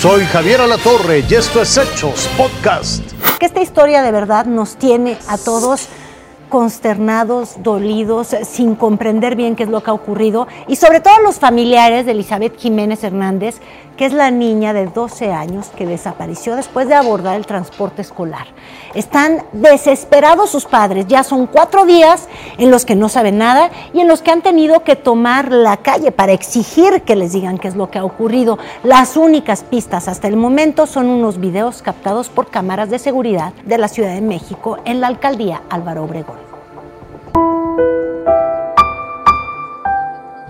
Soy Javier Alatorre y esto es Hechos Podcast. Que esta historia de verdad nos tiene a todos consternados, dolidos, sin comprender bien qué es lo que ha ocurrido y sobre todo los familiares de Elizabeth Jiménez Hernández, que es la niña de 12 años que desapareció después de abordar el transporte escolar. Están desesperados sus padres, ya son cuatro días en los que no saben nada y en los que han tenido que tomar la calle para exigir que les digan qué es lo que ha ocurrido. Las únicas pistas hasta el momento son unos videos captados por cámaras de seguridad de la Ciudad de México en la alcaldía Álvaro Obregón.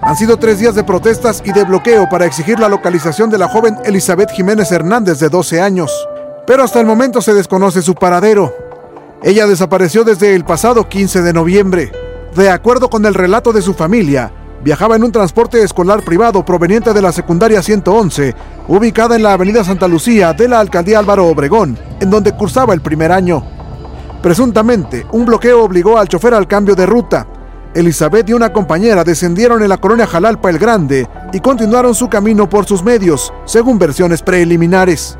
Han sido tres días de protestas y de bloqueo para exigir la localización de la joven Elizabeth Jiménez Hernández de 12 años, pero hasta el momento se desconoce su paradero. Ella desapareció desde el pasado 15 de noviembre. De acuerdo con el relato de su familia, viajaba en un transporte escolar privado proveniente de la secundaria 111, ubicada en la avenida Santa Lucía de la alcaldía Álvaro Obregón, en donde cursaba el primer año. Presuntamente, un bloqueo obligó al chofer al cambio de ruta, Elizabeth y una compañera descendieron en la colonia Jalalpa el Grande y continuaron su camino por sus medios, según versiones preliminares.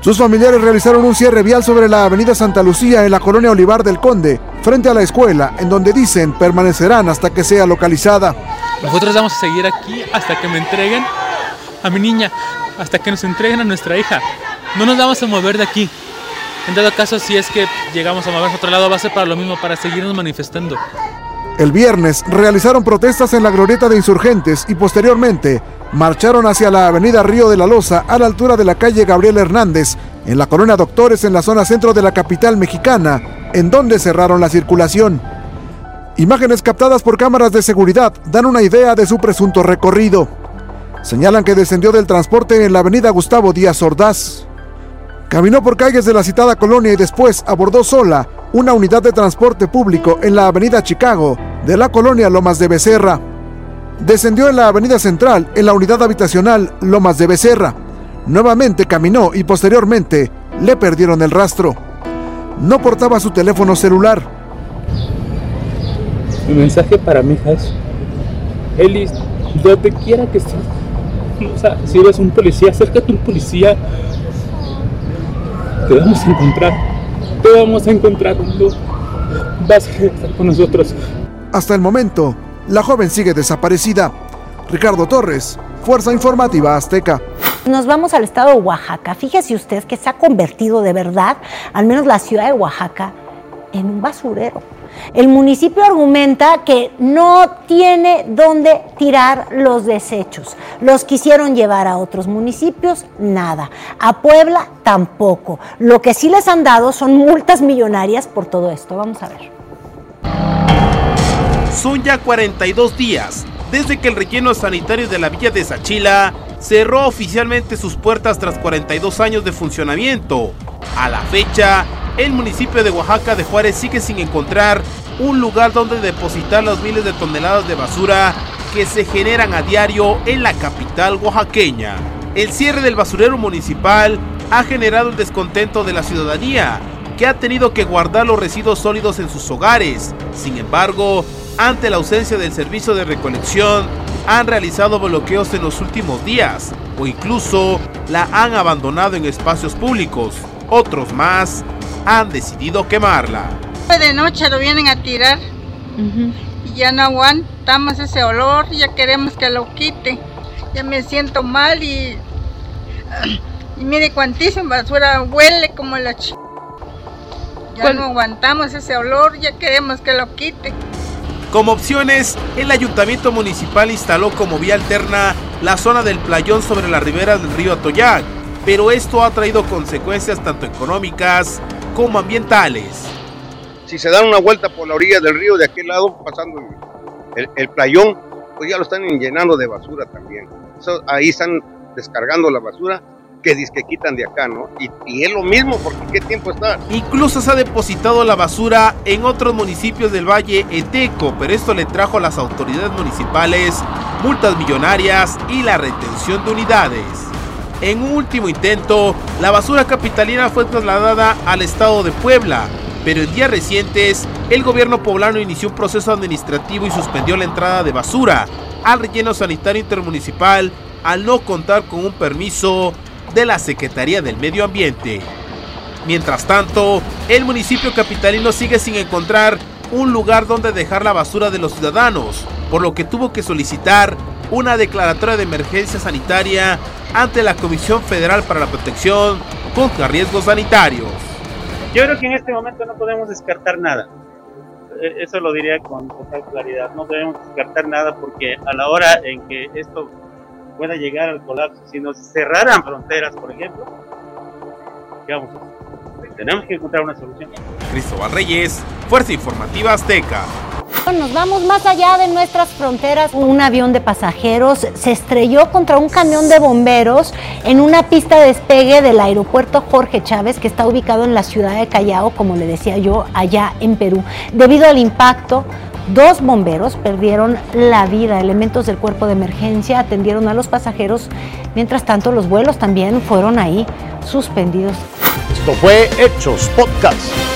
Sus familiares realizaron un cierre vial sobre la avenida Santa Lucía en la colonia Olivar del Conde, frente a la escuela, en donde dicen permanecerán hasta que sea localizada. Nosotros vamos a seguir aquí hasta que me entreguen a mi niña, hasta que nos entreguen a nuestra hija. No nos vamos a mover de aquí. En dado caso, si es que llegamos a movernos a otro lado, va a ser para lo mismo, para seguirnos manifestando. El viernes realizaron protestas en la glorieta de insurgentes y posteriormente marcharon hacia la avenida Río de la Loza a la altura de la calle Gabriel Hernández, en la colonia Doctores en la zona centro de la capital mexicana, en donde cerraron la circulación. Imágenes captadas por cámaras de seguridad dan una idea de su presunto recorrido. Señalan que descendió del transporte en la avenida Gustavo Díaz Ordaz. Caminó por calles de la citada colonia y después abordó sola una unidad de transporte público en la avenida Chicago de la colonia Lomas de Becerra. Descendió en la avenida central en la unidad habitacional Lomas de Becerra. Nuevamente caminó y posteriormente le perdieron el rastro. No portaba su teléfono celular. Mi mensaje para mi hija es, Elis, donde quiera que estés, o sea, si eres un policía, acércate a un policía, te vamos a encontrar, te vamos a encontrar, vas a estar con nosotros. Hasta el momento, la joven sigue desaparecida. Ricardo Torres, Fuerza Informativa Azteca. Nos vamos al estado de Oaxaca. Fíjese usted que se ha convertido de verdad, al menos la ciudad de Oaxaca, en un basurero. El municipio argumenta que no tiene dónde tirar los desechos. Los quisieron llevar a otros municipios, nada. A Puebla tampoco. Lo que sí les han dado son multas millonarias por todo esto. Vamos a ver. Son ya 42 días desde que el relleno sanitario de la villa de Sachila cerró oficialmente sus puertas tras 42 años de funcionamiento. A la fecha, el municipio de Oaxaca de Juárez sigue sin encontrar un lugar donde depositar las miles de toneladas de basura que se generan a diario en la capital oaxaqueña. El cierre del basurero municipal ha generado el descontento de la ciudadanía, que ha tenido que guardar los residuos sólidos en sus hogares. Sin embargo, ante la ausencia del servicio de recolección, han realizado bloqueos en los últimos días o incluso la han abandonado en espacios públicos. Otros más han decidido quemarla. De noche lo vienen a tirar y ya no aguantamos ese olor, ya queremos que lo quite. Ya me siento mal y, y mire cuantísima basura huele como la ch... Ya no aguantamos ese olor, ya queremos que lo quite. Como opciones, el ayuntamiento municipal instaló como vía alterna la zona del playón sobre la ribera del río Atoyac, pero esto ha traído consecuencias tanto económicas como ambientales. Si se dan una vuelta por la orilla del río de aquel lado, pasando el, playón, pues ya lo están llenando de basura también. Ahí están descargando la basura que que quitan de acá, ¿no? Y, y, es lo mismo, porque ¿qué tiempo está? Incluso se ha depositado la basura en otros municipios del Valle Eteco, pero esto le trajo a las autoridades municipales multas millonarias y la retención de unidades. En un último intento, la basura capitalina fue trasladada al estado de Puebla, pero en días recientes, el gobierno poblano inició un proceso administrativo y suspendió la entrada de basura al relleno sanitario intermunicipal al no contar con un permiso de la Secretaría del Medio Ambiente. Mientras tanto, el municipio capitalino sigue sin encontrar un lugar donde dejar la basura de los ciudadanos, por lo que tuvo que solicitar una declaratoria de emergencia sanitaria ante la Comisión Federal para la Protección contra Riesgos Sanitarios. Yo creo que en este momento no podemos descartar nada. E, eso lo diría con total claridad. No debemos descartar nada porque a la hora en que esto pueda llegar al colapso, si nos cerraran fronteras, por ejemplo, ¿qué vamos a hacer? Tenemos que encontrar una solución. Cristóbal Reyes, Fuerza Informativa Azteca. Nos vamos más allá de nuestras fronteras. Un avión de pasajeros se estrelló contra un camión de bomberos en una pista de despegue del aeropuerto Jorge Chávez, que está ubicado en la ciudad de Callao, como le decía yo, allá en Perú. Debido al impacto, Dos bomberos perdieron la vida. Elementos del cuerpo de emergencia atendieron a los pasajeros. Mientras tanto, los vuelos también fueron ahí suspendidos. Esto fue Hechos Podcast.